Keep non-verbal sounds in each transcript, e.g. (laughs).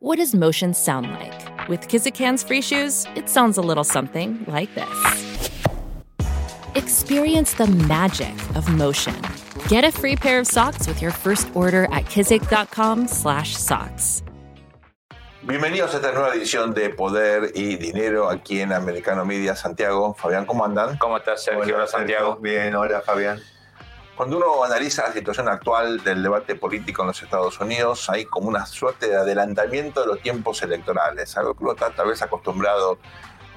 What does motion sound like? With Kizikans free shoes, it sounds a little something like this. Experience the magic of motion. Get a free pair of socks with your first order at kizik.com/socks. Bienvenidos a esta nueva edición de Poder y Dinero aquí en Americano Media Santiago. Fabián, ¿cómo andan? ¿Cómo estás, Sergio? Hola, Santiago. Bien, hola, Fabián. Cuando uno analiza la situación actual del debate político en los Estados Unidos, hay como una suerte de adelantamiento de los tiempos electorales, algo que uno está tal vez acostumbrado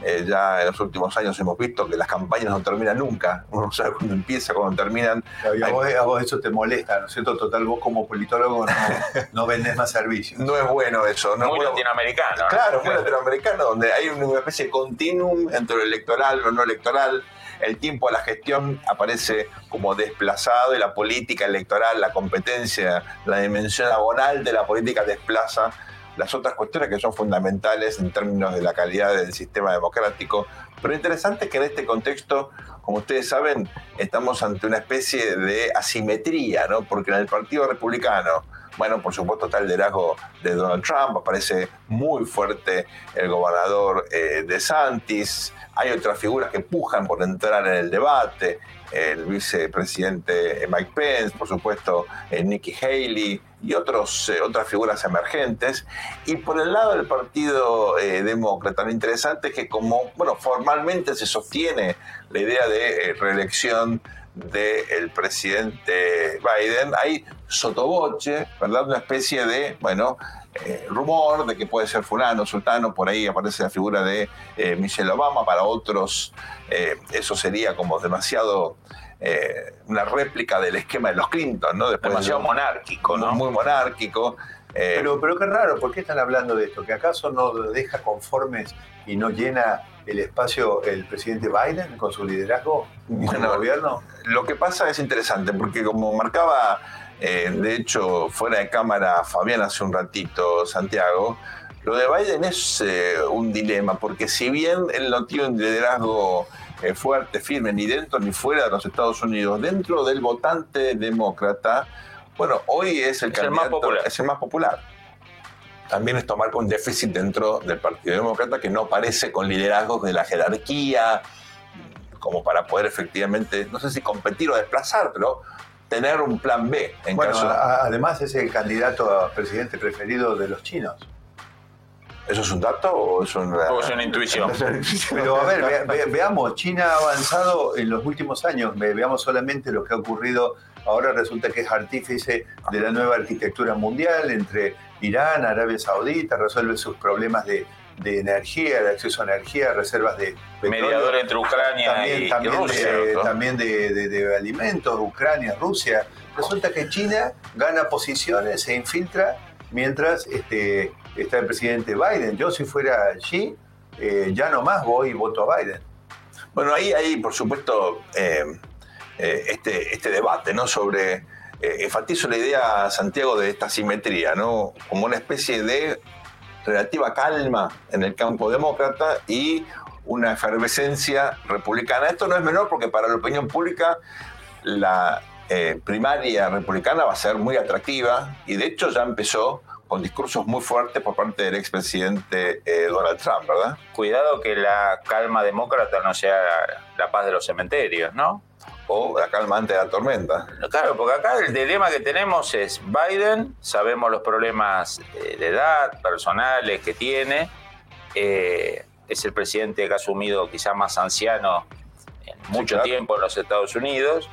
eh, ya en los últimos años hemos visto que las campañas no terminan nunca. Uno no sabe cuándo empieza, cuándo terminan. a, vos, eso te molesta, ¿no es cierto? Total, vos como politólogo no, (laughs) no vendes más servicios. No es bueno eso. No muy latinoamericano. Claro, muy latinoamericano, donde hay una especie de continuum entre lo electoral y lo no electoral. El tiempo de la gestión aparece como desplazado y la política electoral, la competencia, la dimensión laboral de la política desplaza las otras cuestiones que son fundamentales en términos de la calidad del sistema democrático. Pero interesante que en este contexto, como ustedes saben, estamos ante una especie de asimetría, ¿no? Porque en el Partido Republicano, bueno, por supuesto está el liderazgo de Donald Trump, aparece muy fuerte el gobernador eh, de Santis, hay otras figuras que pujan por entrar en el debate, el vicepresidente Mike Pence, por supuesto eh, Nikki Haley y otros, eh, otras figuras emergentes. Y por el lado del Partido eh, Demócrata, lo interesante es que como bueno, formalmente se sostiene la idea de reelección del presidente Biden, hay sotoboche, ¿verdad? Una especie de, bueno, rumor de que puede ser fulano, sultano, por ahí aparece la figura de Michelle Obama, para otros eso sería como demasiado eh, una réplica del esquema de los Clinton, ¿no? Después Demasiado monárquico, ¿no? Muy monárquico. Eh, pero, pero qué raro, ¿por qué están hablando de esto? ¿Que acaso no deja conformes y no llena el espacio el presidente Biden con su liderazgo y su gobierno? Lo que pasa es interesante, porque como marcaba, eh, de hecho, fuera de cámara Fabián hace un ratito, Santiago, lo de Biden es un dilema, porque si bien él no tiene un liderazgo eh, fuerte, firme, ni dentro ni fuera de los Estados Unidos, dentro del votante demócrata, bueno, hoy es el, más popular. es el más popular. También es tomar con déficit dentro del Partido Demócrata que no parece con liderazgos de la jerarquía, como para poder efectivamente, no sé si competir o desplazar, pero tener un plan B. En bueno, además es el candidato a presidente preferido de los chinos. ¿Eso es un dato o es una, o es una intuición? (laughs) Pero a ver, (laughs) veamos, China ha avanzado en los últimos años, veamos solamente lo que ha ocurrido, ahora resulta que es artífice de la nueva arquitectura mundial entre Irán, Arabia Saudita, resuelve sus problemas de, energía, de acceso a energía, reservas de petróleo. Mediador entre Ucrania y, también Rusia. De, también de, alimentos, Ucrania, Rusia. Resulta que China gana posiciones, se infiltra, mientras este, está el presidente Biden. Yo si fuera allí, eh, ya no más voy y voto a Biden. Bueno, ahí hay, por supuesto, eh, eh, este, este debate, ¿no? Sobre, enfatizo la idea, Santiago, de esta simetría, ¿no? Como una especie de relativa calma en el campo demócrata y una efervescencia republicana. Esto no es menor porque para la opinión pública la primaria republicana va a ser muy atractiva y de hecho ya empezó con discursos muy fuertes por parte del expresidente eh, Donald Trump, ¿verdad? Cuidado que la calma demócrata no sea la paz de los cementerios, ¿no? O la calma ante la tormenta. Claro, porque acá el dilema que tenemos es Biden, sabemos los problemas de edad, personales que tiene, eh, es el presidente que ha asumido quizá más anciano en mucho tiempo en los Estados Unidos,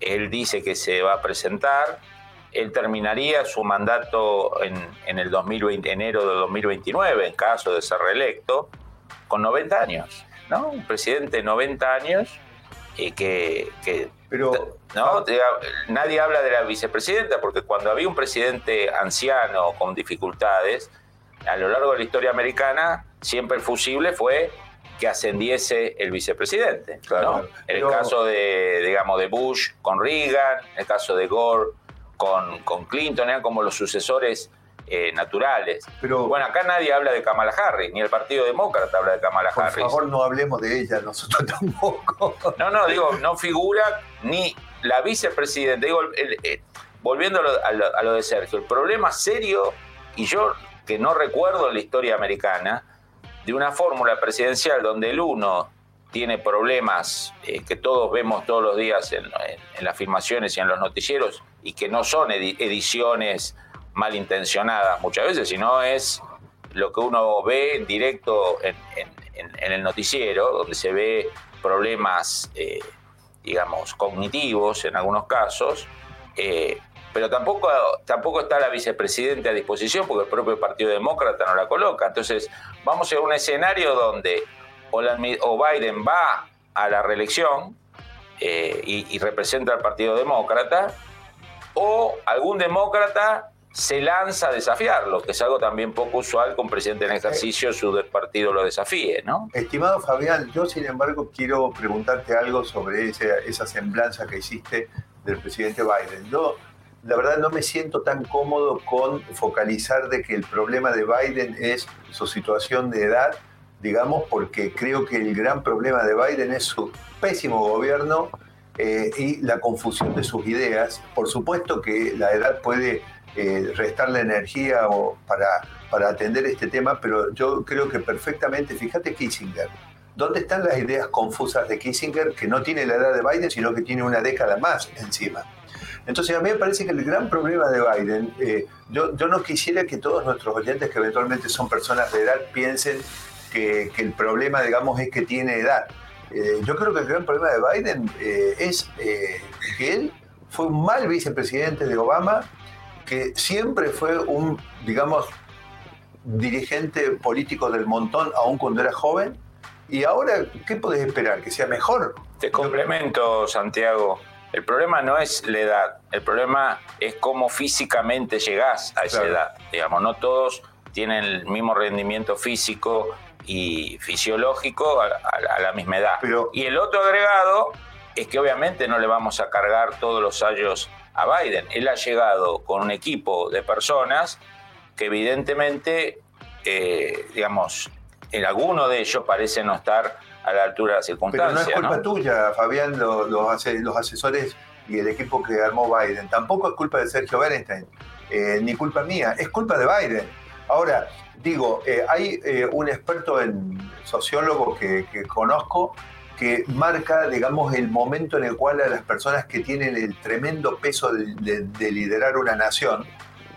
él dice que se va a presentar, él terminaría su mandato en, el 2020, enero de 2029, en caso de ser reelecto, con 90 años, ¿no? Un presidente de 90 años y que, Pero, ¿no? nadie habla de la vicepresidenta, porque cuando había un presidente anciano con dificultades, a lo largo de la historia americana, siempre el fusible fue que ascendiese el vicepresidente. ¿no? En el caso de, digamos, de Bush con Reagan, en el caso de Gore con, con Clinton, eran como los sucesores eh, naturales. Pero, bueno, acá nadie habla de Kamala Harris, ni el Partido Demócrata habla de Kamala Harris. Por favor, no hablemos de ella, nosotros (laughs) tampoco. No, no, digo, no figura ni la vicepresidenta. Digo, volviendo a lo, a lo, de Sergio, el problema serio, y yo que no recuerdo en la historia americana de una fórmula presidencial donde el uno tiene problemas eh, que todos vemos todos los días en, las filmaciones y en los noticieros y que no son ediciones malintencionadas muchas veces, sino es lo que uno ve en directo en, el noticiero, donde se ve problemas, eh, digamos, cognitivos en algunos casos, eh, pero tampoco, tampoco está la vicepresidenta a disposición porque el propio Partido Demócrata no la coloca. Entonces, vamos a un escenario donde o, Biden va a la reelección eh, y, representa al Partido Demócrata, o algún demócrata se lanza a desafiarlo, que es algo también poco usual con presidente en ejercicio su partido lo desafíe, ¿no? Estimado Fabián, yo sin embargo quiero preguntarte algo sobre esa semblanza que hiciste del presidente Biden. Yo la verdad no me siento tan cómodo con focalizar de que el problema de Biden es su situación de edad, digamos, porque creo que el gran problema de Biden es su pésimo gobierno eh, y la confusión de sus ideas. Por supuesto que la edad puede eh, restar la energía para, para atender este tema, pero yo creo que perfectamente, fíjate Kissinger, ¿dónde están las ideas confusas de Kissinger que no tiene la edad de Biden, sino que tiene una década más encima? Entonces a mí me parece que el gran problema de Biden, eh, yo, yo no quisiera que todos nuestros oyentes que eventualmente son personas de edad piensen que, que el problema, digamos, es que tiene edad. Eh, yo creo que el gran problema de Biden eh, es que él fue un mal vicepresidente de Obama, que siempre fue un, digamos, dirigente político del montón, aun cuando era joven. Y ahora, ¿qué podés esperar? ¿Que sea mejor? Te complemento, Santiago. El problema no es la edad, el problema es cómo físicamente llegás a esa edad. Digamos, no todos tienen el mismo rendimiento físico y fisiológico a, la misma edad. y el otro agregado es que obviamente no le vamos a cargar todos los años a Biden. Él ha llegado con un equipo de personas que evidentemente, eh, digamos, en alguno de ellos parece no estar a la altura de las circunstancias. Pero no es culpa tuya, Fabián, los, los, asesores y el equipo que armó Biden. Tampoco es culpa de Sergio Bernstein, eh, ni culpa mía, es culpa de Biden. Ahora, digo, eh, hay eh, un experto en sociólogo que, conozco que marca, digamos, el momento en el cual a las personas que tienen el tremendo peso de, liderar una nación,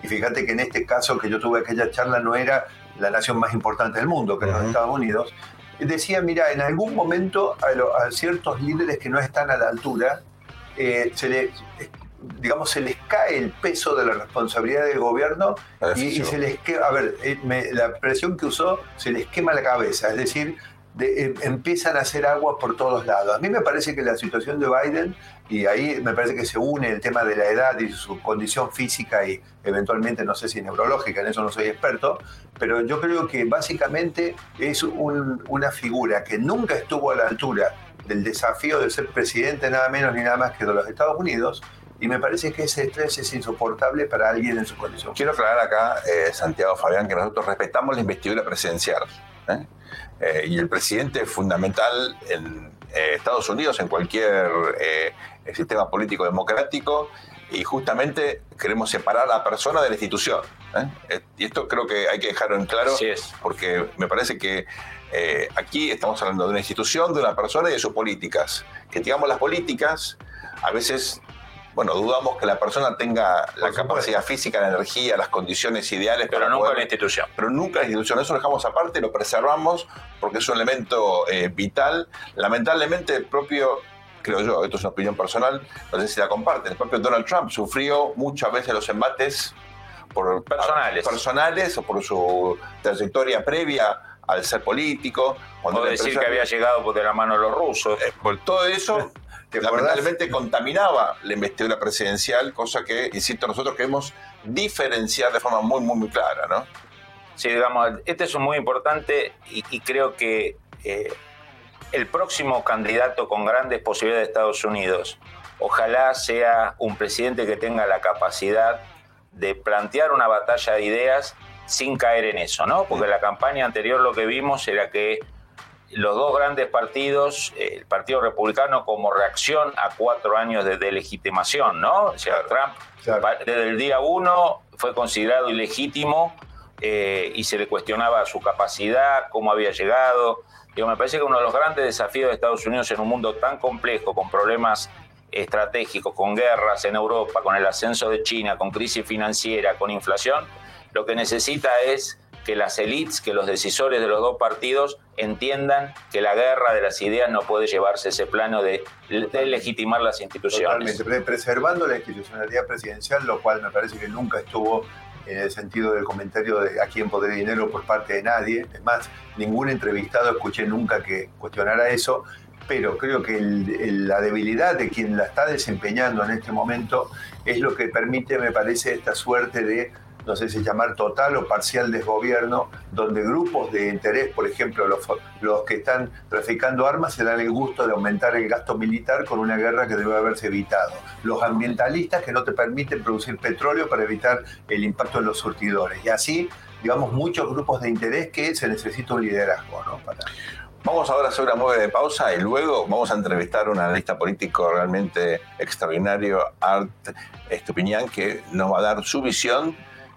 y fíjate que en este caso que yo tuve aquella charla no era la nación más importante del mundo, que es los Estados Unidos, decía, mira, en algún momento a, ciertos líderes que no están a la altura, eh, se les, digamos, se les cae el peso de la responsabilidad del gobierno y, se les quema, a ver, eh, la expresión que usó, se les quema la cabeza, es decir, Em, empiezan a hacer agua por todos lados. A mí me parece que la situación de Biden, y ahí me parece que se une el tema de la edad y su condición física y eventualmente, no sé si neurológica, en eso no soy experto, pero yo creo que básicamente es una figura que nunca estuvo a la altura del desafío de ser presidente nada menos ni nada más que de los Estados Unidos, y me parece que ese estrés es insoportable para alguien en su condición. Quiero aclarar acá, eh, Santiago Fabián, que nosotros respetamos la investidura presidencial. ¿Eh? Eh, y el presidente es fundamental en eh, Estados Unidos, en cualquier eh, sistema político democrático, y justamente queremos separar a la persona de la institución. Y esto creo que hay que dejarlo en claro, porque me parece que aquí estamos hablando de una institución, de una persona y de sus políticas. Que digamos las políticas, a veces bueno, dudamos que la persona tenga la capacidad física, la energía, las condiciones ideales. Pero nunca la institución. Pero nunca la institución. Eso lo dejamos aparte, lo preservamos porque es un elemento eh, vital. Lamentablemente, el propio, creo yo, esto es una opinión personal, no sé si la comparten, el propio Donald Trump sufrió muchas veces los embates por personales, personales o por su trayectoria previa al ser político. Cuando decir que había llegado de la mano de los rusos. Eh, por todo eso (laughs) que lamentablemente contaminaba la investidura presidencial, cosa que, insisto, nosotros queremos diferenciar de forma muy, muy, muy clara, ¿no? Sí, digamos, este es un muy importante y, creo que eh, el próximo candidato con grandes posibilidades de Estados Unidos, ojalá sea un presidente que tenga la capacidad de plantear una batalla de ideas sin caer en eso, ¿no? Porque la campaña anterior lo que vimos era que los dos grandes partidos, el Partido Republicano como reacción a cuatro años de delegitimación, ¿no? O sea, Trump desde el día uno fue considerado ilegítimo eh, y se le cuestionaba su capacidad, cómo había llegado. Digo, me parece que uno de los grandes desafíos de Estados Unidos en un mundo tan complejo, con problemas estratégicos, con guerras en Europa, con el ascenso de China, con crisis financiera, con inflación, lo que necesita es que las élites, que los decisores de los dos partidos entiendan que la guerra de las ideas no puede llevarse ese plano de, legitimar las instituciones. Totalmente, preservando la institucionalidad presidencial, lo cual me parece que nunca estuvo en el sentido del comentario de aquí en Poder y Dinero por parte de nadie. Es más, ningún entrevistado escuché nunca que cuestionara eso, pero creo que la debilidad de quien la está desempeñando en este momento es lo que permite, me parece, esta suerte de no sé si llamar total o parcial desgobierno, donde grupos de interés, por ejemplo, los, los que están traficando armas, se dan el gusto de aumentar el gasto militar con una guerra que debe haberse evitado. Los ambientalistas que no te permiten producir petróleo para evitar el impacto en los surtidores. Y así, digamos, muchos grupos de interés que se necesita un liderazgo. ¿no? Vamos ahora a hacer una de pausa y luego vamos a entrevistar a un analista político realmente extraordinario, Art Estupiñán, que nos va a dar su visión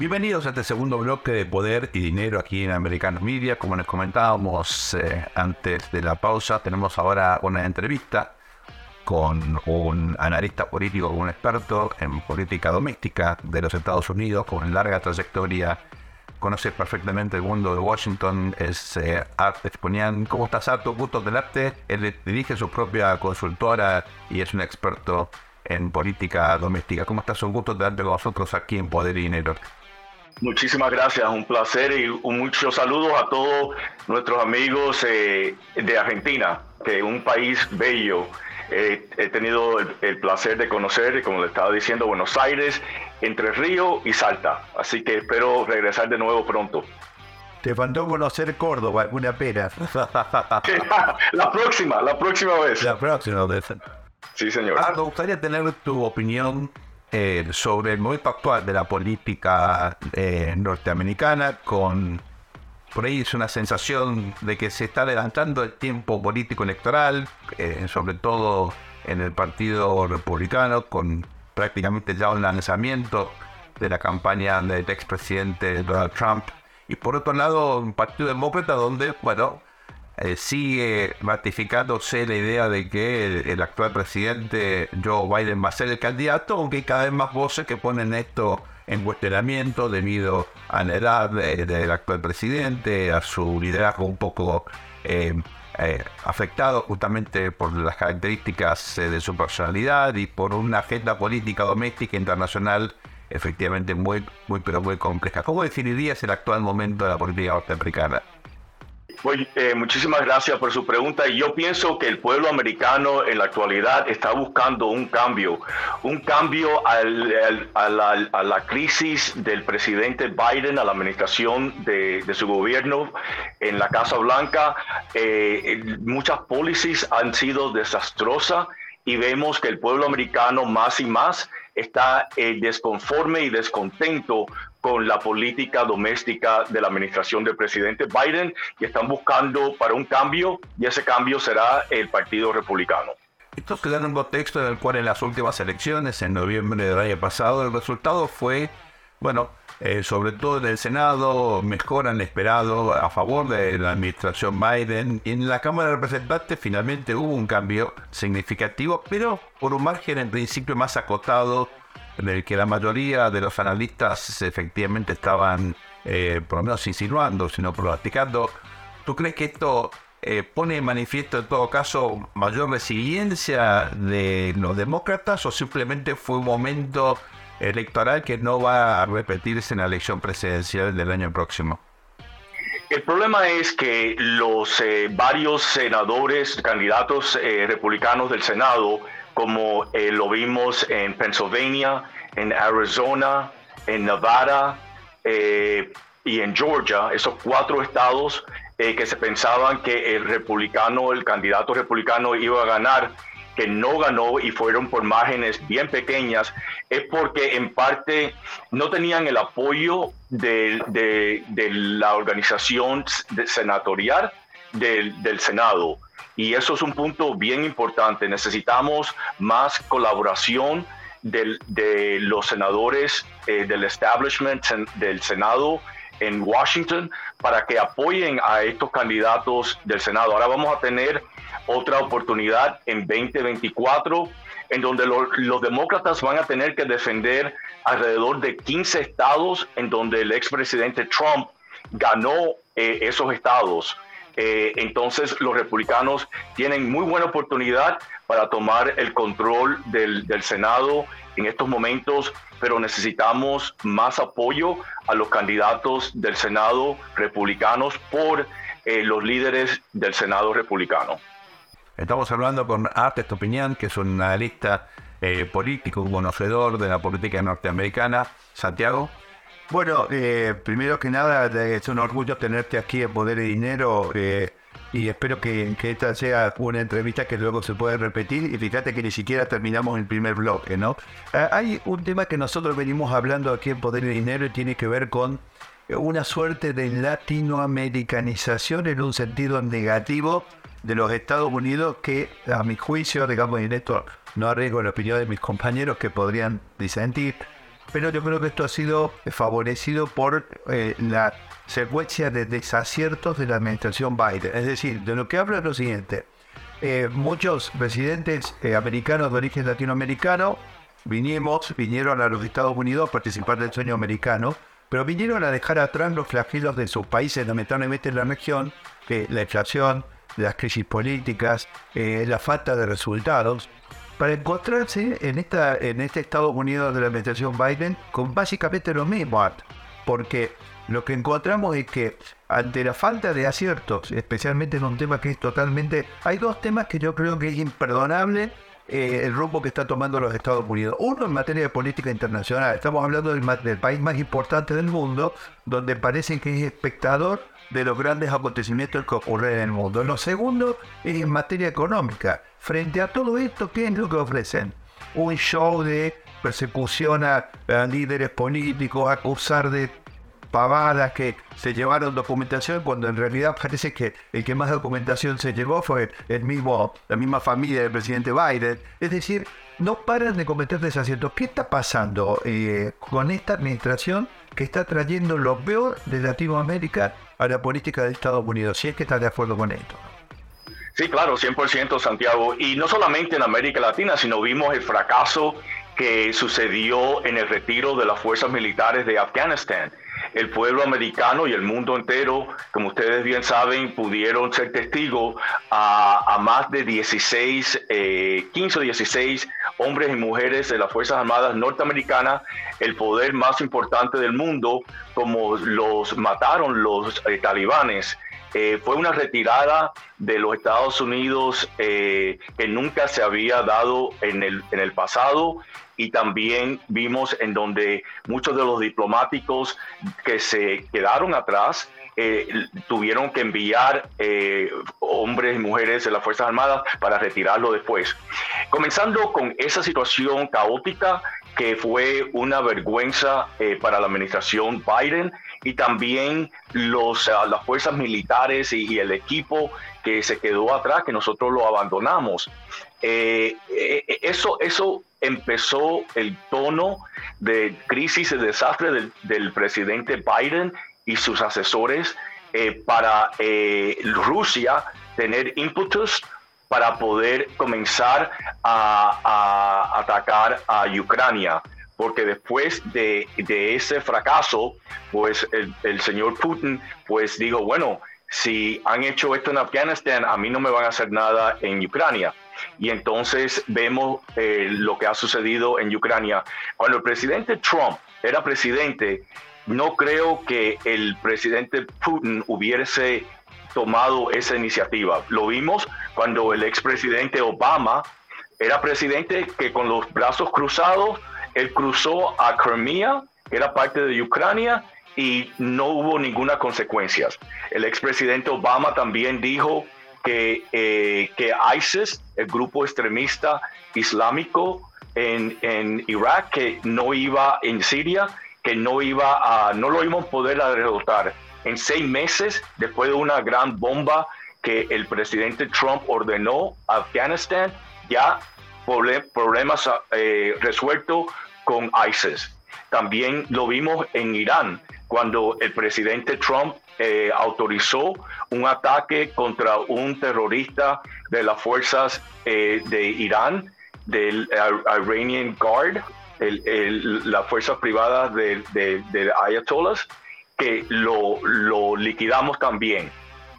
Bienvenidos a este segundo bloque de Poder y Dinero aquí en American Media. Como les comentábamos eh, antes de la pausa, tenemos ahora una entrevista con un analista político, un experto en política doméstica de los Estados Unidos, con larga trayectoria, conoce perfectamente el mundo de Washington, es eh, Art Exponian. ¿Cómo estás, Art? Gusto arte. Él dirige su propia consultora y es un experto en política doméstica. ¿Cómo estás? Un gusto tenerte con nosotros aquí en Poder y Dinero. Muchísimas gracias, un placer y un muchos saludos a todos nuestros amigos eh, de Argentina, que es un país bello. he tenido el, placer de conocer, como le estaba diciendo, Buenos Aires, Entre Río y Salta. Así que espero regresar de nuevo pronto. Te faltó conocer Córdoba, alguna pena. (laughs) la próxima, la próxima vez. La próxima vez. Sí, señor. Ah, me gustaría tener tu opinión eh, sobre el momento actual de la política eh, norteamericana con por ahí es una sensación de que se está adelantando el tiempo político electoral, eh, sobre todo en el Partido Republicano, con prácticamente ya un lanzamiento de la campaña del expresidente Donald Trump. Y por otro lado, un Partido Demócrata donde, bueno, eh, sigue ratificándose la idea de que el, actual presidente Joe Biden va a ser el candidato, aunque hay cada vez más voces que ponen esto en cuestionamiento debido a la edad del actual presidente, a su liderazgo un poco eh, eh, afectado justamente por las características de su personalidad y por una agenda política doméstica internacional efectivamente muy, muy, pero muy compleja. ¿Cómo definirías el actual momento de la política norteamericana? Pues, eh, muchísimas gracias por su pregunta. Yo pienso que el pueblo americano en la actualidad está buscando un cambio, un cambio a, la, crisis del presidente Biden, a la administración de, su gobierno en la Casa Blanca. Eh, muchas policies han sido desastrosas y vemos que el pueblo americano más y más está eh, desconforme y descontento con la política doméstica de la administración del presidente Biden y están buscando para un cambio y ese cambio será el Partido Republicano. Esto da en un contexto en el cual en las últimas elecciones, en noviembre del año pasado, el resultado fue, bueno, eh, sobre todo en el Senado, mejor han esperado a favor de la administración Biden. En la Cámara de Representantes finalmente hubo un cambio significativo, pero por un margen en principio más acotado en el que la mayoría de los analistas efectivamente estaban, eh, por lo menos insinuando, sino practicando. ¿Tú crees que esto eh, pone en manifiesto en todo caso mayor resiliencia de los demócratas o simplemente fue un momento electoral que no va a repetirse en la elección presidencial del año próximo? El problema es que los eh, varios senadores, candidatos republicanos del Senado, como eh, lo vimos en Pennsylvania, en Arizona, en Nevada eh, y en Georgia, esos cuatro estados eh, que se pensaban que el republicano, el candidato republicano iba a ganar, que no ganó y fueron por márgenes bien pequeñas, es porque en parte no tenían el apoyo de, de, la organización senatorial del, del Senado. Y eso es un punto bien importante. Necesitamos más colaboración de los senadores eh, del establishment del Senado en Washington para que apoyen a estos candidatos del Senado. Ahora vamos a tener otra oportunidad en 2024 en donde los demócratas van a tener que defender alrededor de 15 estados en donde el expresidente Trump ganó eh, esos estados. Eh, entonces los republicanos tienen muy buena oportunidad para tomar el control del, Senado en estos momentos, pero necesitamos más apoyo a los candidatos del Senado republicanos por eh, los líderes del Senado republicano. Estamos hablando con Arte Opinión, que es un analista eh, político, conocedor de la política norteamericana. Santiago. Bueno, eh, primero que nada, es un orgullo tenerte aquí en Poder y Dinero eh, y espero que, esta sea una entrevista que luego se pueda repetir y fíjate que ni siquiera terminamos el primer bloque, ¿no? Ah, hay un tema que nosotros venimos hablando aquí en Poder y Dinero y tiene que ver con una suerte de latinoamericanización en un sentido negativo de los Estados Unidos que a mi juicio, digamos, en esto no arriesgo la opinión de mis compañeros que podrían disentir, pero yo creo que esto ha sido favorecido por eh, la secuencia de desaciertos de la administración Biden. Es decir, de lo que habla es lo siguiente. Eh, muchos presidentes eh, americanos de origen latinoamericano vinimos, vinieron a los Estados Unidos a participar del sueño americano, pero vinieron a dejar atrás los flagelos de sus países, lamentablemente en la región, que la inflación, las crisis políticas, la falta de resultados, para encontrarse en, esta, en este Estados Unidos de la administración Biden con básicamente lo mismo, porque lo que encontramos es que ante la falta de aciertos, especialmente en un tema que es totalmente... Hay dos temas que yo creo que es imperdonable eh, el rumbo que está tomando los Estados Unidos. Uno en materia de política internacional. Estamos hablando del, del país más importante del mundo, donde parece que es espectador de los grandes acontecimientos que ocurren en el mundo. Lo segundo es en materia económica. Frente a todo esto, ¿qué es lo que ofrecen? Un show de persecución a, líderes políticos, acusar de pavadas que se llevaron documentación cuando en realidad parece que el que más documentación se llevó fue el mismo, la misma familia del presidente Biden. Es decir, no paran de cometer desaciertos. ¿Qué está pasando eh, con esta administración que está trayendo lo peor de Latinoamérica a la política de Estados Unidos? Si es que está de acuerdo con esto. Sí, claro, 100% Santiago. Y no solamente en América Latina, sino vimos el fracaso que sucedió en el retiro de las fuerzas militares de Afganistán. El pueblo americano y el mundo entero, como ustedes bien saben, pudieron ser testigos a, más de 16, 15 o 16 hombres y mujeres de las Fuerzas Armadas norteamericanas, el poder más importante del mundo, como los mataron los eh, talibanes. Eh, fue una retirada de los Estados Unidos eh, que nunca se había dado en el, en el pasado y también vimos en donde muchos de los diplomáticos que se quedaron atrás eh, tuvieron que enviar hombres y mujeres de las Fuerzas Armadas para retirarlo después. Comenzando con esa situación caótica que fue una vergüenza para la administración Biden y también los, las fuerzas militares y, el equipo que se quedó atrás, que nosotros lo abandonamos. Eh, eh, eso, eso empezó el tono de crisis y desastre del, presidente Biden y sus asesores eh, para Rusia tener impetus para poder comenzar a, a atacar a Ucrania porque después de, ese fracaso, pues el, señor Putin pues dijo, bueno, si han hecho esto en Afganistán, a mí no me van a hacer nada en Ucrania. Y entonces vemos eh, lo que ha sucedido en Ucrania. Cuando el presidente Trump era presidente, no creo que el presidente Putin hubiese tomado esa iniciativa. Lo vimos cuando el expresidente Obama era presidente que con los brazos cruzados él cruzó a Crimea, que era parte de Ucrania, y no hubo ninguna consecuencia. El expresidente Obama también dijo que, eh, que ISIS, el grupo extremista islámico en, en, Irak, que no iba en Siria, que no iba a, no lo íbamos a poder derrotar. En seis meses, después de una gran bomba que el presidente Trump ordenó a Afganistán, ya problemas eh, resueltos con ISIS. También lo vimos en Irán, cuando el presidente Trump eh, autorizó un ataque contra un terrorista de las fuerzas eh, de Irán, del Iranian Guard, las fuerzas privadas de, de, Ayatollahs, que lo, lo liquidamos también.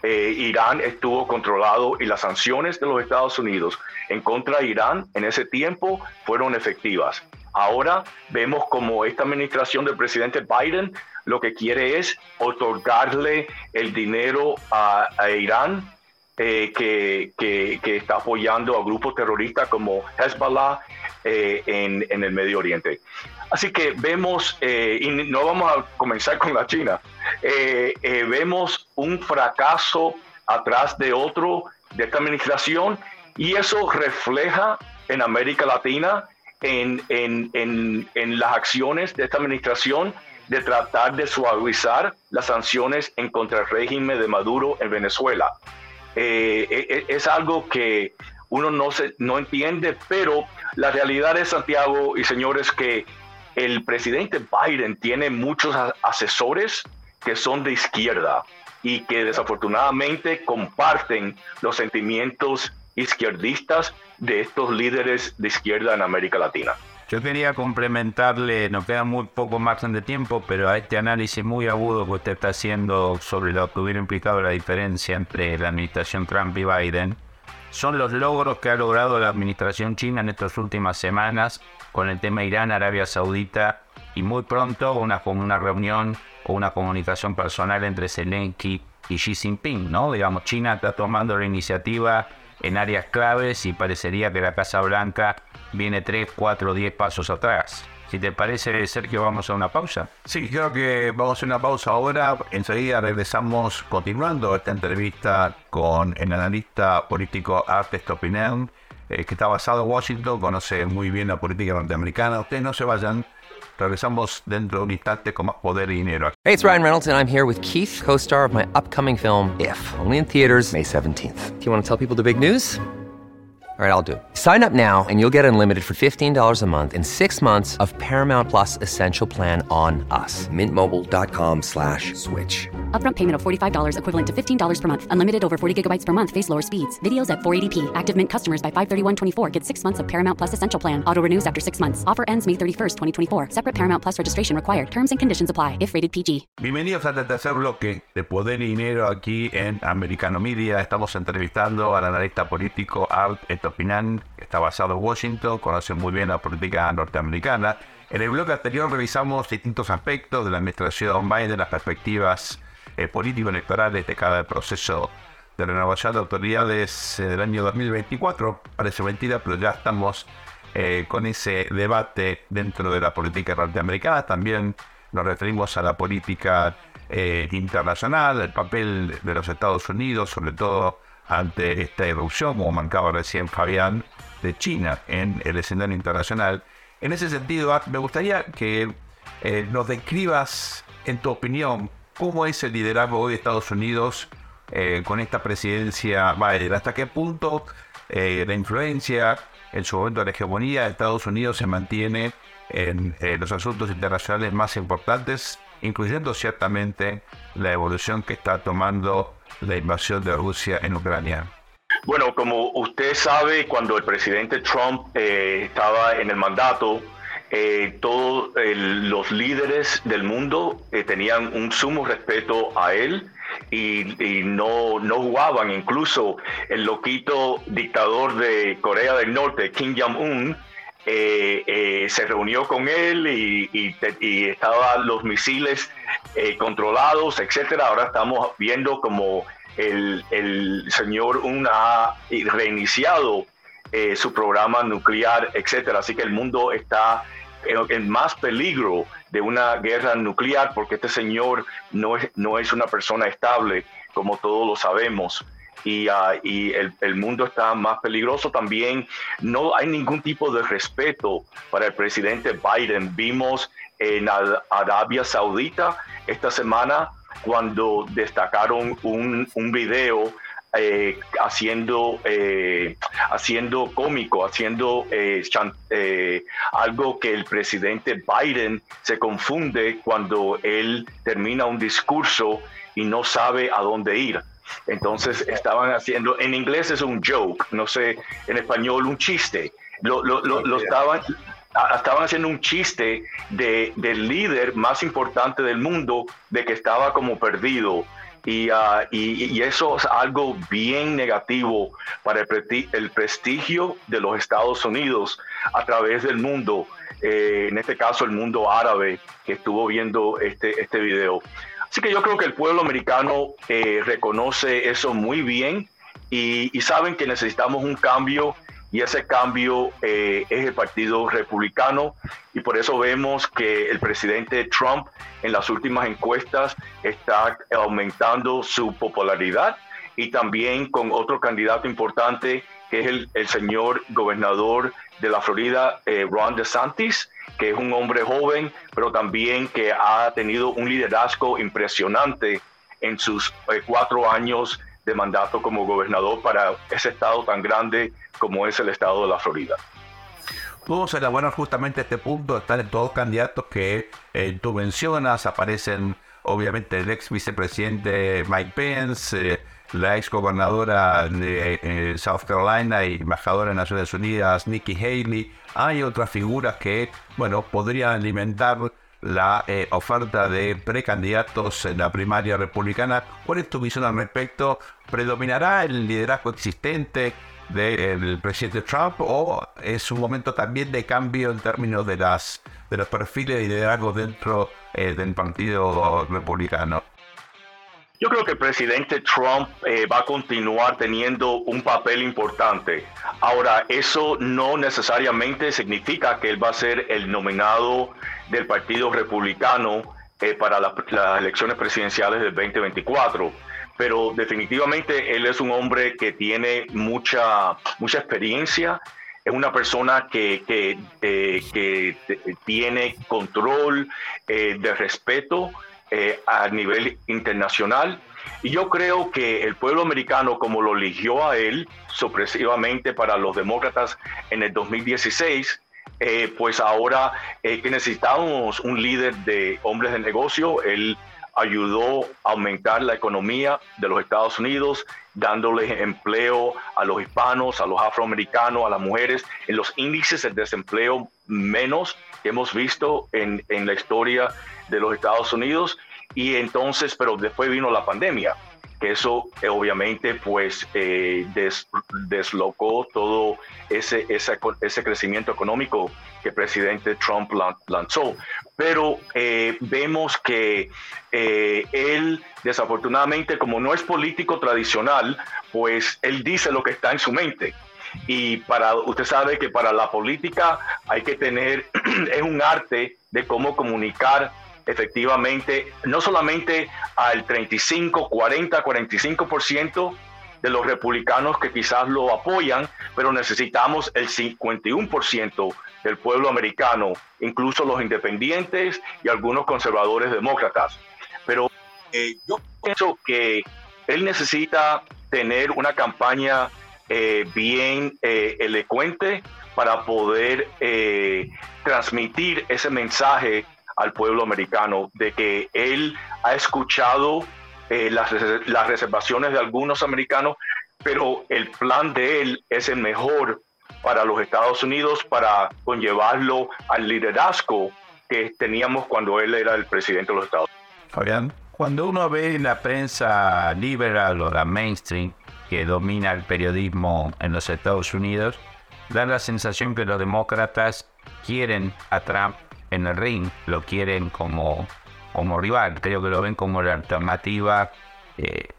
Eh, Irán estuvo controlado y las sanciones de los Estados Unidos en contra de Irán en ese tiempo fueron efectivas. Ahora vemos como esta administración del presidente Biden lo que quiere es otorgarle el dinero a, Irán eh, que, que, está apoyando a grupos terroristas como Hezbollah eh, en, en, el Medio Oriente. Así que vemos, eh, y no vamos a comenzar con la China, vemos un fracaso atrás de otro de esta administración y eso refleja en América Latina en, en, en, las acciones de esta administración de tratar de suavizar las sanciones en contra del régimen de Maduro en Venezuela. Eh, eh, eh, es algo que uno no, se, no entiende, pero la realidad es, Santiago y señores, que el presidente Biden tiene muchos asesores que son de izquierda y que desafortunadamente comparten los sentimientos izquierdistas de estos líderes de izquierda en América Latina. Yo quería complementarle, nos queda muy poco margen de tiempo, pero a este análisis muy agudo que usted está haciendo sobre lo que hubiera implicado la diferencia entre la administración Trump y Biden, son los logros que ha logrado la administración china en estas últimas semanas con el tema Irán, Arabia Saudita y muy pronto una, una reunión o una comunicación personal entre Zelensky y Xi Jinping, ¿no? Digamos, China está tomando la iniciativa en áreas claves y parecería que la Casa Blanca viene 3, 4, 10 pasos atrás. Si te parece, Sergio, vamos a una pausa. Sí, creo que vamos a una pausa ahora. Enseguida regresamos continuando esta entrevista con el analista político Arte Stopinen, eh, que está basado en Washington, conoce muy bien la política norteamericana. Ustedes no se vayan. Regresamos dentro de un instante con más poder y dinero. Hey, it's Ryan Reynolds, and I'm here with Keith, co-star of my upcoming film, If, only in theaters May 17th. Do you want to tell people the big news? All right, I'll do it. Sign up now and you'll get unlimited for $15 a month in six months of Paramount Plus Essential Plan on us. Mintmobile.com slash switch. Upfront payment of $45 equivalent to $15 per month. Unlimited over 40 gigabytes per month. Face lower speeds. Videos at 480p. Active Mint customers by 531.24 get six months of Paramount Plus Essential Plan. Auto renews after six months. Offer ends May 31st, 2024. Separate Paramount Plus registration required. Terms and conditions apply if rated PG. Bienvenidos a este tercer bloque de Poder y Dinero aquí en Americano Media. Estamos entrevistando al analista político Art Etopinan está basado en Washington, conoce muy bien la política norteamericana. En el bloque anterior revisamos distintos aspectos de la administración Biden, las perspectivas eh, político-electorales de cada proceso de renovación de autoridades eh, del año 2024. Parece mentira, pero ya estamos eh, con ese debate dentro de la política norteamericana. También nos referimos a la política internacional, el papel de los Estados Unidos, sobre todo ante esta erupción, como marcaba recién Fabián, de China en el escenario internacional. En ese sentido, me gustaría que eh, nos describas, en tu opinión, cómo es el liderazgo hoy de Estados Unidos eh, con esta presidencia Biden. ¿Hasta qué punto eh, la influencia, en su momento la hegemonía de Estados Unidos se mantiene en los asuntos internacionales más importantes, incluyendo ciertamente la evolución que está tomando la invasión de Rusia en Ucrania? Bueno, como usted sabe, cuando el presidente Trump eh, estaba en el mandato, eh, todos los líderes del mundo eh, tenían un sumo respeto a él y, no, no, jugaban. Incluso el loquito dictador de Corea del Norte, Kim Jong-un, se reunió con él y, y estaban los misiles controlados, etcétera. Ahora estamos viendo como el, señor Un ha reiniciado eh, su programa nuclear, etcétera. Así que el mundo está en más peligro de una guerra nuclear porque este señor no es, no es una persona estable, como todos lo sabemos. Y, ah, y el, el, mundo está más peligroso también. No hay ningún tipo de respeto para el presidente Biden. Vimos en Arabia Saudita esta semana cuando destacaron un, un video eh, haciendo, eh, haciendo cómico, haciendo eh, algo que el presidente Biden se confunde cuando él termina un discurso y no sabe a dónde ir. Entonces estaban haciendo, en inglés es un joke, no sé, en español un chiste. Lo, lo, lo, estaban, estaban haciendo un chiste de, del líder más importante del mundo, de que estaba como perdido Ah, y, eso es algo bien negativo para el, prestigio de los Estados Unidos a través del mundo, eh, en este caso el mundo árabe que estuvo viendo este, este video. Así que yo creo que el pueblo americano eh, reconoce eso muy bien y, y saben que necesitamos un cambio y ese cambio eh, es el Partido Republicano y por eso vemos que el presidente Trump en las últimas encuestas está aumentando su popularidad y también con otro candidato importante que es el, señor gobernador de la Florida, eh, Ron DeSantis, que es un hombre joven, pero también que ha tenido un liderazgo impresionante en sus eh, cuatro años de mandato como gobernador para ese estado tan grande como es el estado de la Florida. A elaborar justamente este punto. Están todos candidatos que eh, tú mencionas. Aparecen, obviamente, el ex vicepresidente Mike Pence, eh, la ex gobernadora de eh, South Carolina y embajadora de Naciones Unidas, Nikki Haley. Hay otras figuras que, bueno, podrían alimentar la oferta de precandidatos en la primaria republicana. ¿Cuál es tu visión al respecto? ¿Predominará el liderazgo existente? del presidente Trump o es un momento también de cambio en términos de las de los perfiles de liderazgo dentro eh, del partido republicano? Yo creo que el presidente Trump eh, va a continuar teniendo un papel importante. Ahora, eso no necesariamente significa que él va a ser el nominado del Partido Republicano eh, para las elecciones presidenciales del 2024 pero definitivamente él es un hombre que tiene mucha, mucha experiencia, es una persona que, que, eh, tiene control de respeto eh, a nivel internacional. Y yo creo que el pueblo americano, como lo eligió a él sorpresivamente para los demócratas en el 2016, pues ahora que necesitamos un líder de hombres de negocio, él ayudó a aumentar la economía de los Estados Unidos, dándoles empleo a los hispanos, a los afroamericanos, a las mujeres, en los índices de desempleo menos que hemos visto en, en la historia de los Estados Unidos. Y entonces, pero después vino la pandemia que eso eh, obviamente pues eh, deslocó todo ese, ese, ese, crecimiento económico que el presidente Trump lanzó. Pero eh, vemos que él desafortunadamente como no es político tradicional, pues él dice lo que está en su mente. Y para usted sabe que para la política hay que tener, (clears throat) es un arte de cómo comunicar efectivamente no solamente al 35, 40, 45% de los republicanos que quizás lo apoyan, pero necesitamos el 51% del pueblo americano, incluso los independientes y algunos conservadores demócratas. Pero eh, yo pienso que él necesita tener una campaña eh, bien eh, elocuente para poder transmitir ese mensaje al pueblo americano de que él ha escuchado eh, las, las reservaciones de algunos americanos, pero el plan de él es el mejor para los Estados Unidos para conllevarlo al liderazgo que teníamos cuando él era el presidente de los Estados Unidos. Fabián, cuando uno ve la prensa liberal o la mainstream que domina el periodismo en los Estados Unidos, da la sensación que los demócratas quieren a Trump en el ring, lo quieren como, como rival, creo que lo ven como la alternativa, eh,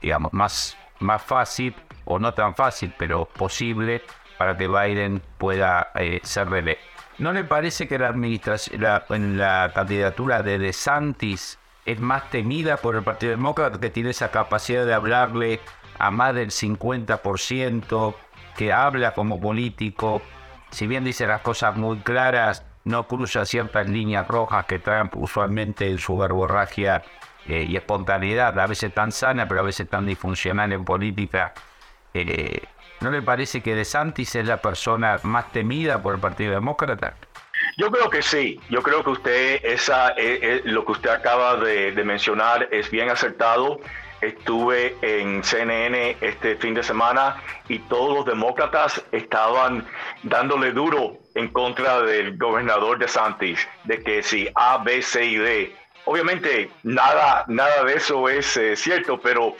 digamos, más, más fácil, o no tan fácil, pero posible para que Biden pueda eh, ser ¿No le parece que la administración, la, la candidatura de DeSantis es más temida por el Partido Demócrata, que tiene esa capacidad de hablarle a más del 50%, que habla como político, si bien dice las cosas muy claras, no cruza ciertas líneas rojas que traen usualmente en su verborragia eh, y espontaneidad, a veces tan sana, pero a veces tan disfuncional en política. Eh, ¿No le parece que De Santis es la persona más temida por el Partido Demócrata? Yo creo que sí. Yo creo que usted, esa, eh, lo que usted acaba de mencionar es bien acertado. Estuve en CNN este fin de semana y todos los demócratas estaban dándole duro en contra del gobernador de Santis, de que si A, B, C y D. Obviamente nada, nada de eso es eh, cierto, pero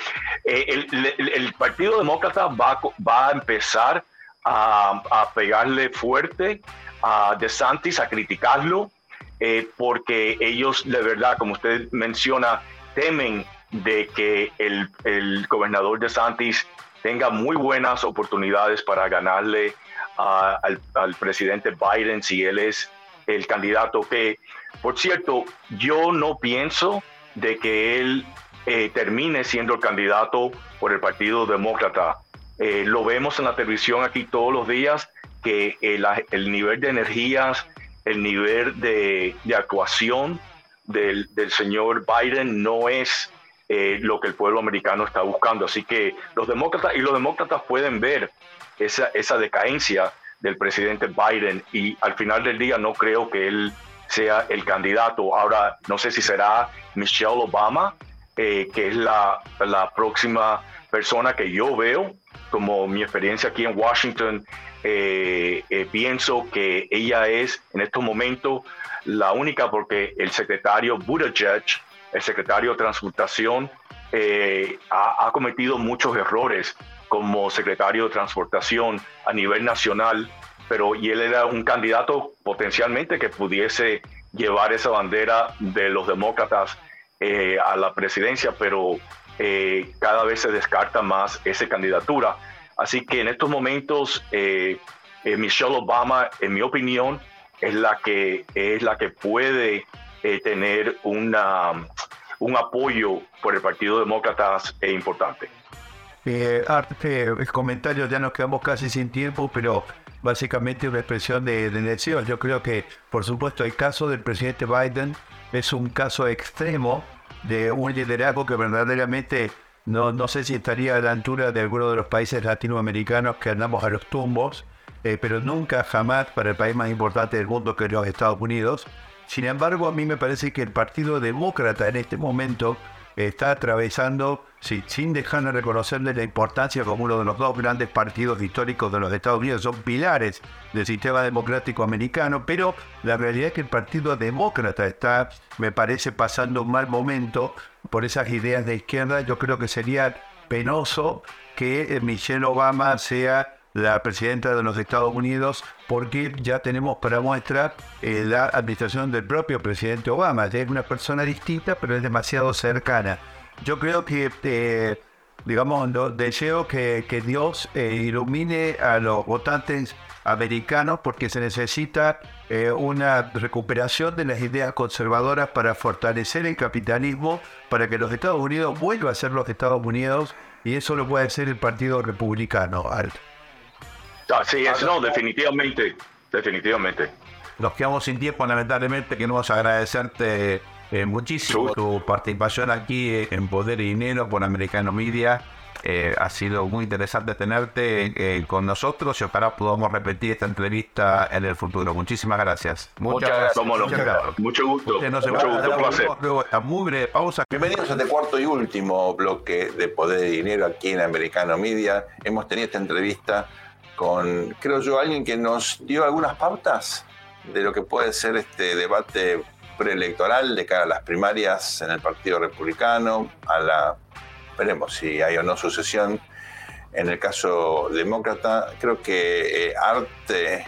eh, el, Partido Demócrata va, va a empezar a, pegarle fuerte a DeSantis, a criticarlo, eh, porque ellos de verdad, como usted menciona, temen de que el, el gobernador DeSantis tenga muy buenas oportunidades para ganarle al, presidente Biden si él es el candidato que por cierto, yo no pienso de que él eh, termine siendo el candidato por el Partido Demócrata. Eh, lo vemos en la televisión aquí todos los días, que el, nivel de energías, el nivel de, actuación del, señor Biden no es eh, lo que el pueblo americano está buscando. Así que los demócratas y los demócratas pueden ver esa, esa decadencia del presidente Biden. Y al final del día no creo que él sea el candidato. Ahora, no sé si será Michelle Obama, eh, que es la, la, próxima persona que yo veo, como mi experiencia aquí en Washington, eh, eh, pienso que ella es en estos momentos la única porque el secretario Buttigieg, el secretario de Transportación, ha, ha cometido muchos errores como secretario de Transportación a nivel nacional pero y él era un candidato potencialmente que pudiese llevar esa bandera de los demócratas eh, a la presidencia, pero eh, cada vez se descarta más esa candidatura. Así que en estos momentos eh, Michelle Obama, en mi opinión, es la que es la que puede tener una, un apoyo por el Partido Demócrata importante. Arte, el comentario, ya nos quedamos casi sin tiempo, pero básicamente una expresión de, de Yo creo que, por supuesto, el caso del presidente Biden es un caso extremo de un liderazgo que verdaderamente no, no sé si estaría a la altura de alguno de los países latinoamericanos que andamos a los tumbos, eh, pero nunca jamás para el país más importante del mundo que los Estados Unidos. Sin embargo, a mí me parece que el Partido Demócrata en este momento está atravesando, sin dejar de reconocerle la importancia como uno de los dos grandes partidos históricos de los Estados Unidos, son pilares del sistema democrático americano, pero la realidad es que el Partido Demócrata está, me parece, pasando un mal momento por esas ideas de izquierda. Yo creo que sería penoso que Michelle Obama sea la presidenta de los Estados Unidos, porque ya tenemos para muestra eh, la administración del propio presidente Obama. Es una persona distinta, pero es demasiado cercana. Yo creo que, eh, digamos, deseo que, Dios eh, ilumine a los votantes americanos porque se necesita una recuperación de las ideas conservadoras para fortalecer el capitalismo, para que los Estados Unidos vuelvan a ser los Estados Unidos y eso lo puede hacer el Partido Republicano. Ah, sí, es, no, definitivamente, definitivamente. Nos quedamos sin tiempo, lamentablemente, queremos agradecerte eh, muchísimo tu participación aquí en Poder y Dinero por Americano Media. Eh, ha sido muy interesante tenerte eh, con nosotros y ojalá podamos repetir esta entrevista en el futuro. Muchísimas gracias. Muchas, gracias. Mucho gusto. mucho gusto, placer. Mugre, pausa. Bienvenidos a este cuarto y último bloque de Poder y Dinero aquí en Americano Media. Hemos tenido esta entrevista con, creo yo, alguien que nos dio algunas pautas de lo que puede ser este debate preelectoral de cara a las primarias en el Partido Republicano, a la, veremos si hay o no sucesión. En el caso demócrata, creo que eh, Arte,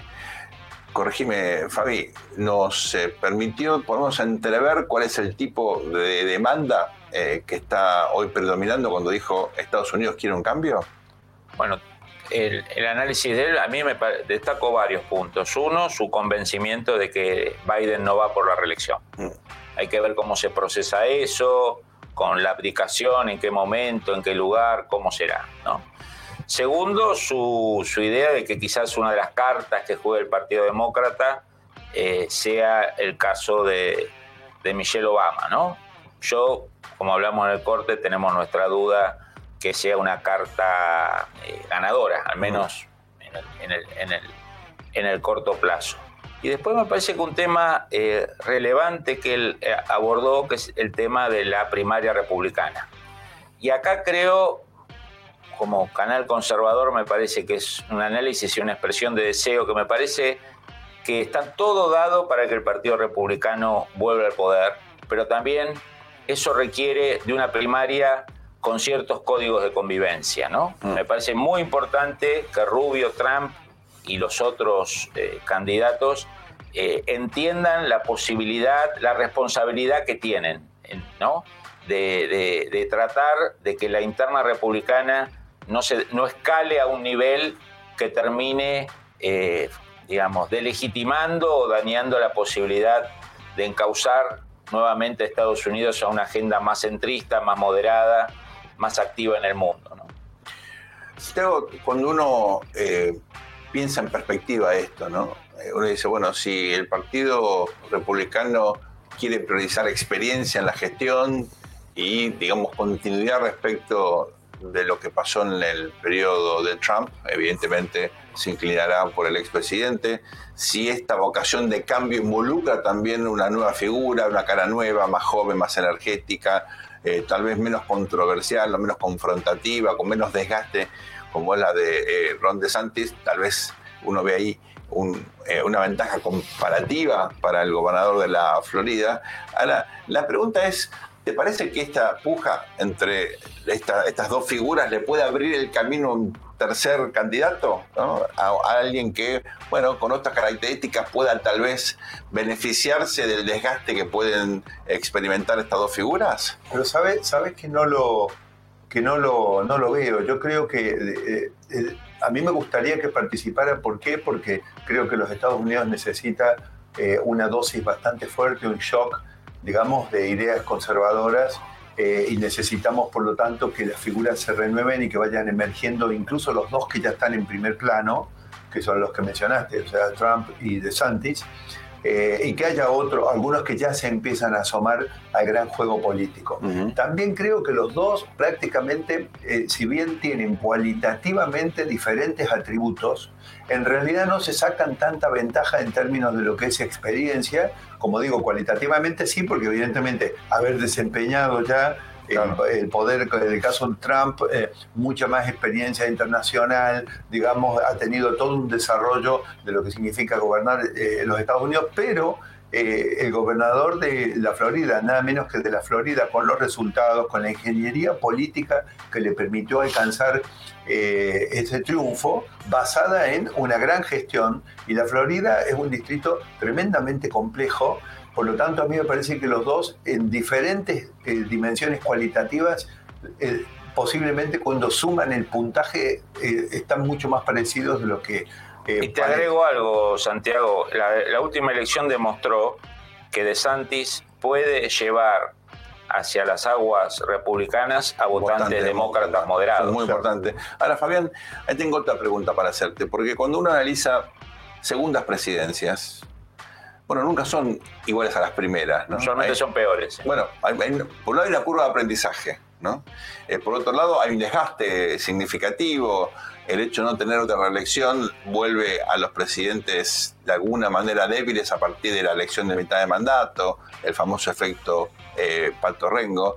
corregime Fabi, nos eh, permitió, podemos entrever cuál es el tipo de demanda eh, que está hoy predominando cuando dijo Estados Unidos quiere un cambio. Bueno, el, el análisis de él, a mí me destaco varios puntos. Uno, su convencimiento de que Biden no va por la reelección. Hay que ver cómo se procesa eso, con la abdicación, en qué momento, en qué lugar, cómo será. ¿no? Segundo, su, su idea de que quizás una de las cartas que juega el Partido Demócrata eh, sea el caso de, de Michelle Obama. ¿no? Yo, como hablamos en el corte, tenemos nuestra duda que sea una carta eh, ganadora, al menos en el, en el- en el- corto plazo. Y después me parece que un tema eh, relevante que él eh, abordó, que es el tema de la primaria republicana. Y acá creo, como canal conservador, me parece que es un análisis y una expresión de deseo que me parece que está todo dado para que el Partido Republicano vuelva al poder, pero también eso requiere de una primaria con ciertos códigos de convivencia, ¿no? Me parece muy importante que Rubio, Trump y los otros eh, candidatos eh, entiendan la posibilidad, la responsabilidad que tienen, en- ¿no? De, de- de tratar de que la interna republicana no, se, no escale a un nivel que termine, eh, digamos, delegitimando o dañando la posibilidad de encauzar nuevamente a Estados Unidos a una agenda más centrista, más moderada, más activa en el mundo. ¿no? Cuando uno eh, piensa en perspectiva esto, ¿no? Eh, Uno dice, bueno, si el Partido Republicano quiere priorizar experiencia en la gestión y, digamos, continuidad respecto de lo que pasó en el periodo de Trump, evidentemente se inclinará por el expresidente. Si esta vocación de cambio involucra también una nueva figura, una cara nueva, más joven, más energética, eh, tal vez menos controversial o menos confrontativa, con menos desgaste, como es la de eh, Ron DeSantis, tal vez uno ve ahí eh, una ventaja comparativa para el gobernador de la Florida. Ahora, la pregunta es, ¿te parece que esta puja entre esta- estas dos figuras le puede abrir el camino a un tercer candidato? ¿no? A, a alguien que, bueno, con otras características pueda tal vez beneficiarse del desgaste que pueden experimentar estas dos figuras? Pero sabes sabes que no lo que no lo, no lo veo. Yo creo que eh, eh, a mí me gustaría que participara. ¿Por qué? Porque creo que los Estados Unidos necesita eh, una dosis bastante fuerte, un shock, digamos, de ideas conservadoras. Eh, y necesitamos, por lo tanto, que las figuras se renueven y que vayan emergiendo, incluso los dos que ya están en primer plano, que son los que mencionaste, o sea, Trump y DeSantis, eh, y que haya otros, algunos que ya se empiezan a asomar al gran juego político. También creo que los dos prácticamente, eh, si bien tienen cualitativamente diferentes atributos, en realidad no se sacan tanta ventaja en términos de lo que es experiencia, como digo, cualitativamente sí, porque evidentemente haber desempeñado ya el, el poder, en el caso de Trump, eh, mucha más experiencia internacional, digamos, ha tenido todo un desarrollo de lo que significa gobernar eh, los Estados Unidos, pero eh, el gobernador de la Florida, nada menos que de la Florida, con los resultados, con la ingeniería política que le permitió alcanzar eh, ese triunfo, basada en una gran gestión, y la Florida es un distrito tremendamente complejo, por lo tanto, a mí me parece que los dos, en diferentes eh, dimensiones cualitativas, eh, posiblemente cuando suman el puntaje, eh, están mucho más parecidos de lo que... Y te agrego algo, Santiago. La, la última elección demostró que DeSantis puede llevar hacia las aguas republicanas a votantes Votante demócratas demócrata. moderados. Muy importante. Ahora, Fabián, ahí tengo otra pregunta para hacerte, porque cuando uno analiza segundas presidencias, bueno, nunca son iguales a las primeras, ¿no? Hay- son peores. Bueno, hay- hay- por un lado hay una curva de aprendizaje, ¿no? Eh, por otro lado hay un desgaste significativo. El hecho de no tener otra reelección vuelve a los presidentes de alguna manera débiles a partir de la elección de mitad de mandato, el famoso efecto eh, Pato Rengo.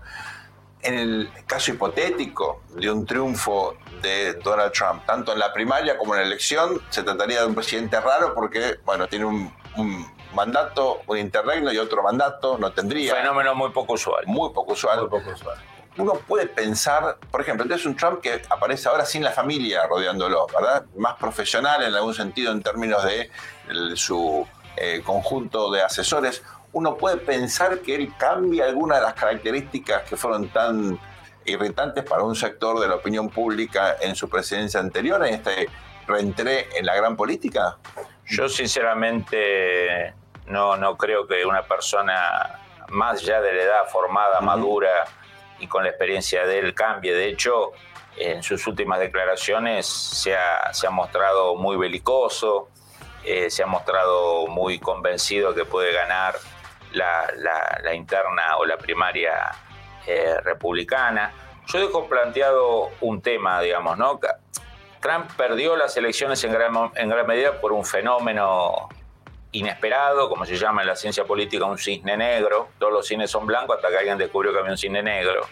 En el caso hipotético de un triunfo de Donald Trump, tanto en la primaria como en la elección, se trataría de un presidente raro porque, bueno, tiene un, un mandato, un interregno y otro mandato, no tendría. Fenómeno muy poco usual. Muy poco usual. Uno puede pensar, por ejemplo, este es un Trump que aparece ahora sin la familia rodeándolo, ¿verdad? Más profesional en algún sentido en términos de el- su eh, conjunto de asesores. Uno puede pensar que él cambia alguna de las características que fueron tan irritantes para un sector de la opinión pública en su presidencia anterior, en este reentré en la gran política? Yo sinceramente no, no creo que una persona más ya de la edad formada, madura y con la experiencia de él cambie. De hecho, en sus últimas declaraciones se ha, se ha mostrado muy belicoso, eh, se ha mostrado muy convencido que puede ganar la, la, interna o la primaria eh, republicana. Yo dejo planteado un tema, digamos, ¿no? Trump perdió las elecciones en gran, en gran medida por un fenómeno inesperado, como se llama en la ciencia política un cisne negro. Todos los cines son blancos hasta que alguien descubrió que había un cisne negro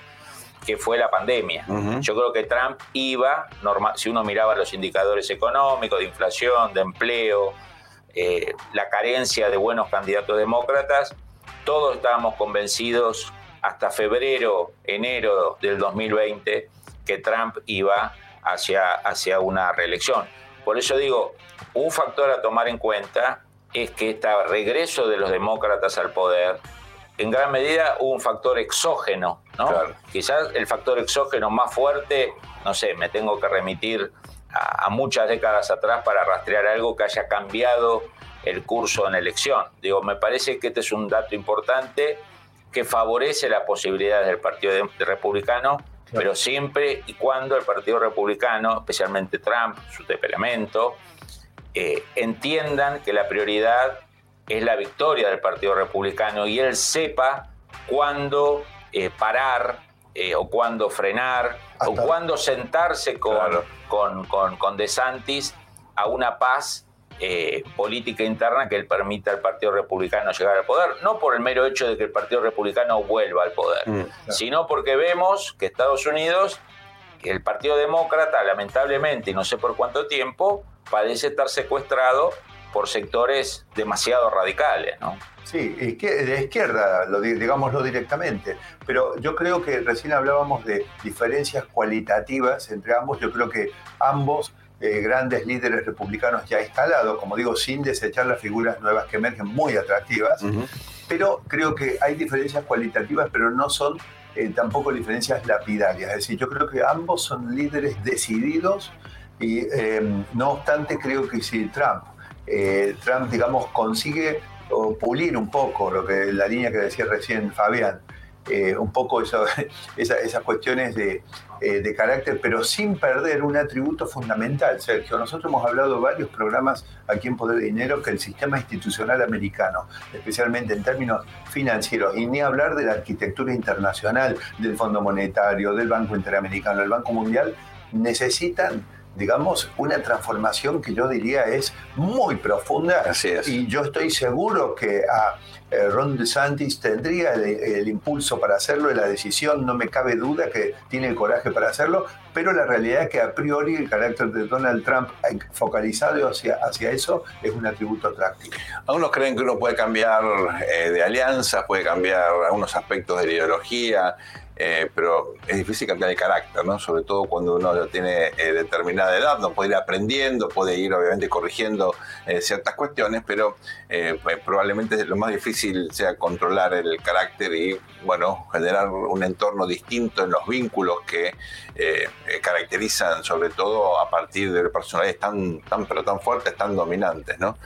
que fue la pandemia. Yo creo que Trump iba, normal, si uno miraba los indicadores económicos, de inflación, de empleo, eh, la carencia de buenos candidatos demócratas, todos estábamos convencidos hasta febrero, enero del 2020 que Trump iba hacia, hacia una reelección. Por eso digo, un factor a tomar en cuenta es que este regreso de los demócratas al poder en gran medida hubo un factor exógeno, ¿no? Quizás el factor exógeno más fuerte, no sé, me tengo que remitir a, muchas décadas atrás para rastrear algo que haya cambiado el curso en elección. Digo, me parece que este es un dato importante que favorece las posibilidades del Partido Republicano, pero siempre y cuando el Partido Republicano, especialmente Trump, su temperamento, eh, entiendan que la prioridad es la victoria del Partido Republicano y él sepa cuándo eh, parar eh, o cuándo frenar o cuándo sentarse con, con, con, con, DeSantis a una paz eh, política interna que él permita al Partido Republicano llegar al poder, no por el mero hecho de que el Partido Republicano vuelva al poder, mm, sino porque vemos que Estados Unidos, el Partido Demócrata, lamentablemente, y no sé por cuánto tiempo, parece estar secuestrado por sectores demasiado radicales, ¿no? Sí, de izquierda, lo, digámoslo directamente. Pero yo creo que recién hablábamos de diferencias cualitativas entre ambos. Yo creo que ambos eh, grandes líderes republicanos ya instalados, como digo, sin desechar las figuras nuevas que emergen muy atractivas. Pero creo que hay diferencias cualitativas, pero no son eh, tampoco diferencias lapidarias. Es decir, yo creo que ambos son líderes decididos y eh, no obstante creo que si Trump eh, Trump, digamos, consigue pulir un poco lo que la línea que decía recién Fabián, eh, un poco (laughs) esas cuestiones de, eh, de, carácter, pero sin perder un atributo fundamental, Sergio. Nosotros hemos hablado varios programas aquí en Poder de Dinero que el sistema institucional americano, especialmente en términos financieros, y ni hablar de la arquitectura internacional, del Fondo Monetario, del Banco Interamericano, del Banco Mundial, necesitan digamos, una transformación que yo diría es muy profunda. Así es. Y yo estoy seguro que a Ron DeSantis tendría el, impulso para hacerlo la decisión, no me cabe duda que tiene el coraje para hacerlo, pero la realidad es que a priori el carácter de Donald Trump focalizado hacia, hacia eso es un atributo atractivo. Algunos creen que uno puede cambiar eh, de alianza, puede cambiar algunos aspectos de la ideología, eh, pero es difícil cambiar el carácter, ¿no? Sobre todo cuando uno tiene eh, determinada edad, no puede ir aprendiendo, puede ir obviamente corrigiendo eh, ciertas cuestiones, pero pues, probablemente lo más difícil sea controlar el carácter y, bueno, generar un entorno distinto en los vínculos que caracterizan sobre todo a partir de personalidades tan, tan, pero tan fuertes, tan dominantes, ¿no?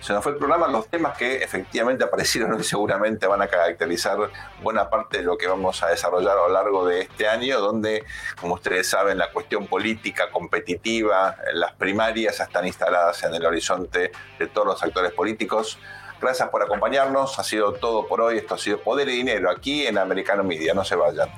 Se nos fue el programa, los temas que efectivamente aparecieron y seguramente van a caracterizar buena parte de lo que vamos a desarrollar a lo largo de este año, donde, como ustedes saben, la cuestión política competitiva, las primarias están instaladas en el horizonte de todos los actores políticos. Gracias por acompañarnos, ha sido todo por hoy, esto ha sido Poder y Dinero aquí en Americano Media, no se vayan.